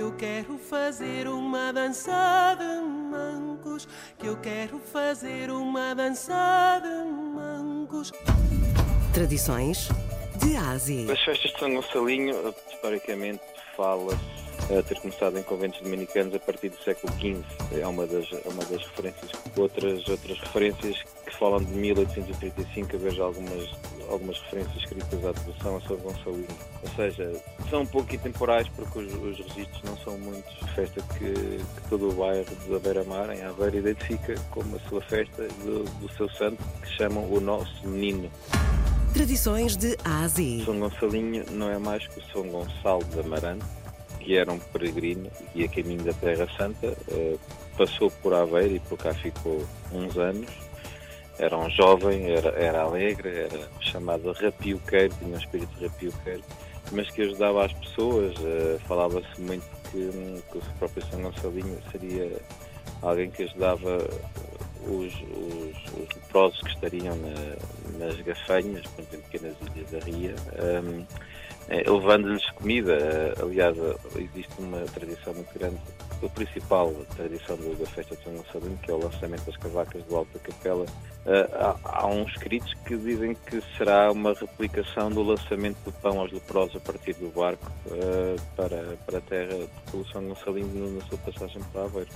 Que eu quero fazer uma dança de mancos, que eu quero fazer uma dança de mancos. Tradições de A a Z. As festas de São Gonçalinho, historicamente, fala-se a ter começado em conventos dominicanos a partir do século XV. É uma das, é uma das referências. Outras, outras referências que falam de 1835, eu vejo algumas, algumas referências escritas à devoção a São Gonçalino. Ou seja, são um pouco intemporais porque os, os registros não são muitos. Festa que, que todo o bairro da Beira-Mar, em Aveiro, identifica como a sua festa do, do seu santo, que chamam o Nosso Menino. Tradições de A a Z. São Gonçalinho não é mais que o São Gonçalo de Amarante, que era um peregrino e a caminho da Terra Santa, eh, passou por Aveiro e por cá ficou uns anos. Era um jovem, era, era alegre, era chamado rapioqueiro, tinha um espírito rapioqueiro, mas que ajudava as pessoas. eh, Falava-se muito que, que o próprio São Gonçalinho seria alguém que ajudava os, os, os leprosos que estariam na- nas gafanhas, portanto, em pequenas ilhas da Ria, ehm, eh, levando-lhes comida. Eh, Aliás, existe uma tradição muito grande, a principal tradição da festa de São Gonçalino, que é o lançamento das cavacas do Alto da Capela. Eh, Há, uns escritos que dizem que será uma replicação do lançamento do pão aos leprosos a partir do barco eh, para, para a terra pelo São Gonçalino na sua passagem para Aveiro.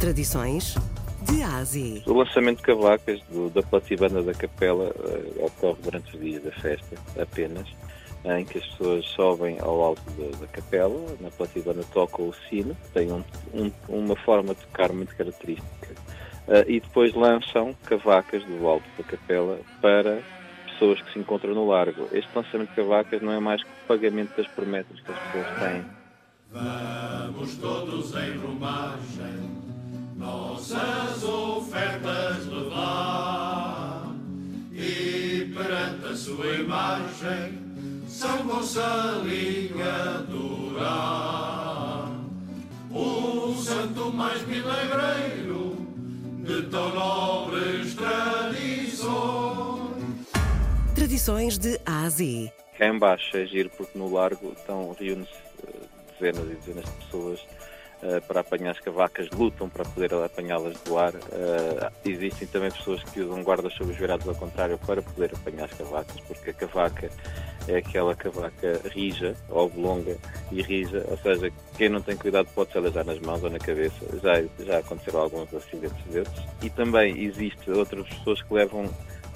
Tradições de A a Z. O lançamento de cavacas do- da platibanda da capela eh, ocorre durante os dias da festa apenas, em que as pessoas sobem ao alto da, da capela, na platibanda tocam o sino, tem um- um- uma forma de tocar muito característica, eh, e depois lançam cavacas do alto da capela para pessoas que se encontram no largo. Este lançamento de cavacas não é mais que o pagamento das promessas que as pessoas têm. Vamos todos em romagem, nossas ofertas levar e perante a sua imagem, São Gonçalinho adorar. O santo mais milagreiro de tão nobres tradições. Tradições de A a Z. Cá em baixo é giro porque no largo estão reúne-se eh, dezenas e dezenas de pessoas para apanhar as cavacas, lutam para poder apanhá-las do ar. Eh, existem também pessoas que usam guarda-chuvas virados ao contrário para poder apanhar as cavacas, porque a cavaca é aquela cavaca rija, oblonga e rija, ou seja, quem não tem cuidado pode se alejar nas mãos ou na cabeça. Já, já aconteceram alguns acidentes desses. E também existe outras pessoas que levam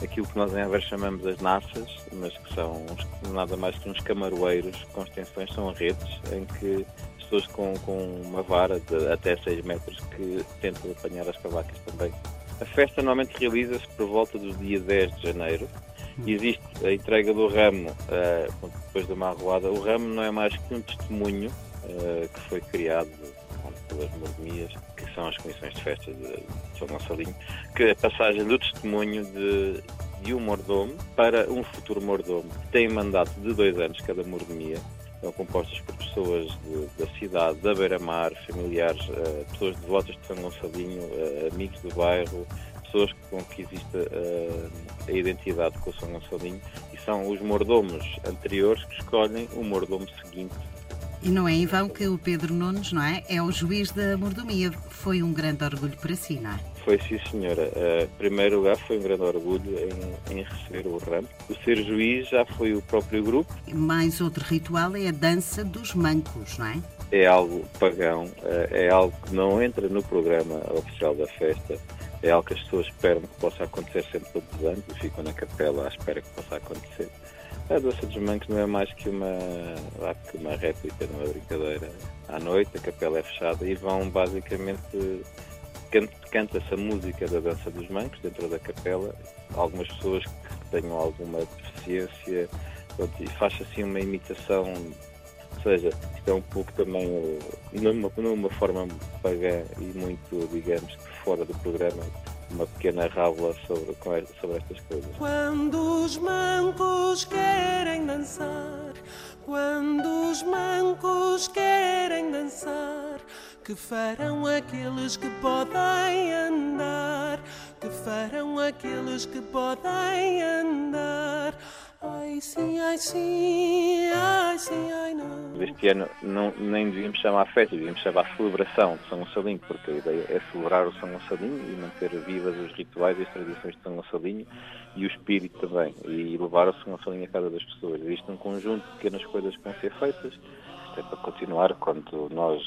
aquilo que nós em Aveiro chamamos as naças, mas que são uns- nada mais que uns camaroeiros com extensões, são redes em que pessoas com, com uma vara de até 6 metros que tentam apanhar as cavacas também. A festa normalmente realiza-se por volta do dia 10 de janeiro. Existe a entrega do ramo eh, depois de uma arruada. O ramo não é mais que um testemunho eh, que foi criado pelas mordomias, que são as comissões de festa de, de São Gonçalinho, que é a passagem do testemunho de, de um mordomo para um futuro mordomo. Tem mandato de dois anos cada mordomia. São compostas por pessoas de- da cidade, da beira-mar, familiares, eh, pessoas devotas de São Gonçalinho, eh, amigos do bairro, pessoas com que existe eh, a identidade com o São Gonçalinho e são os mordomos anteriores que escolhem o mordomo seguinte E não é em vão que o Pedro Nunes, não é? É o juiz da mordomia. Foi um grande orgulho para si, não é? Foi sim, senhora. Eh, Em primeiro lugar, foi um grande orgulho em, em receber o ramo. O ser juiz já foi o próprio grupo. Mais outro ritual é a dança dos mancos, não é? É algo pagão, eh, é algo que não entra no programa oficial da festa. É algo que as pessoas esperam que possa acontecer sempre todos os anos e ficam na capela à espera que possa acontecer. A dança dos mancos não é mais que uma, que uma réplica de uma brincadeira. À noite, a capela é fechada e vão basicamente can- canta-se a música da dança dos mancos dentro da capela. Algumas pessoas que tenham alguma deficiência, e faz assim uma imitação, ou seja, isto é um pouco também eh, numa, numa forma pagã e muito, digamos, fora do programa uma pequena rábula sobre, sobre estas coisas. Quando os mancos querem dançar, quando os mancos querem dançar, que farão aqueles que podem andar, que farão aqueles que podem andar. Ai sim, ai sim, ai sim, ai não. Este ano não, nem devíamos chamar festa, devíamos chamar celebração de São Gonçalinho, porque a ideia é celebrar o São Gonçalinho e manter vivas os rituais e as tradições de São Gonçalinho e o espírito também, e levar o São Gonçalinho a cada das pessoas. É um conjunto de pequenas coisas que vão ser feitas, isto é para continuar quando nós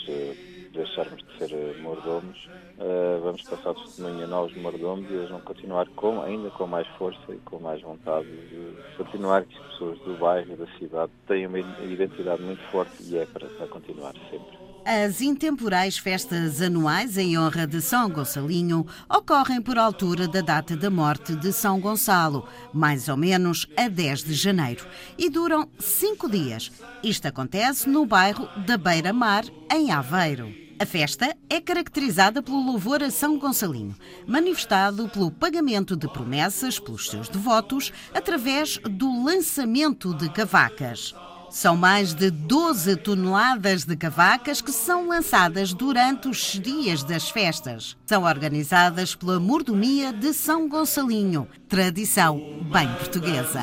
eh, deixarmos de ser eh, mordomos, uh, vamos passar o testemunho a novos mordomos e eles vão continuar com, ainda com mais força e com mais vontade de continuar que as pessoas do bairro, da cidade, têm uma identidade muito forte e é para, para continuar sempre. As intemporais festas anuais em honra de São Gonçalinho ocorrem por altura da data da morte de São Gonçalo, mais ou menos a 10 de janeiro, e duram cinco dias. Isto acontece no bairro da Beira-Mar, em Aveiro. A festa é caracterizada pelo louvor a São Gonçalinho, manifestado pelo pagamento de promessas pelos seus devotos através do lançamento de cavacas. São mais de 12 toneladas de cavacas que são lançadas durante os dias das festas. São organizadas pela Mordomia de São Gonçalinho, tradição bem portuguesa.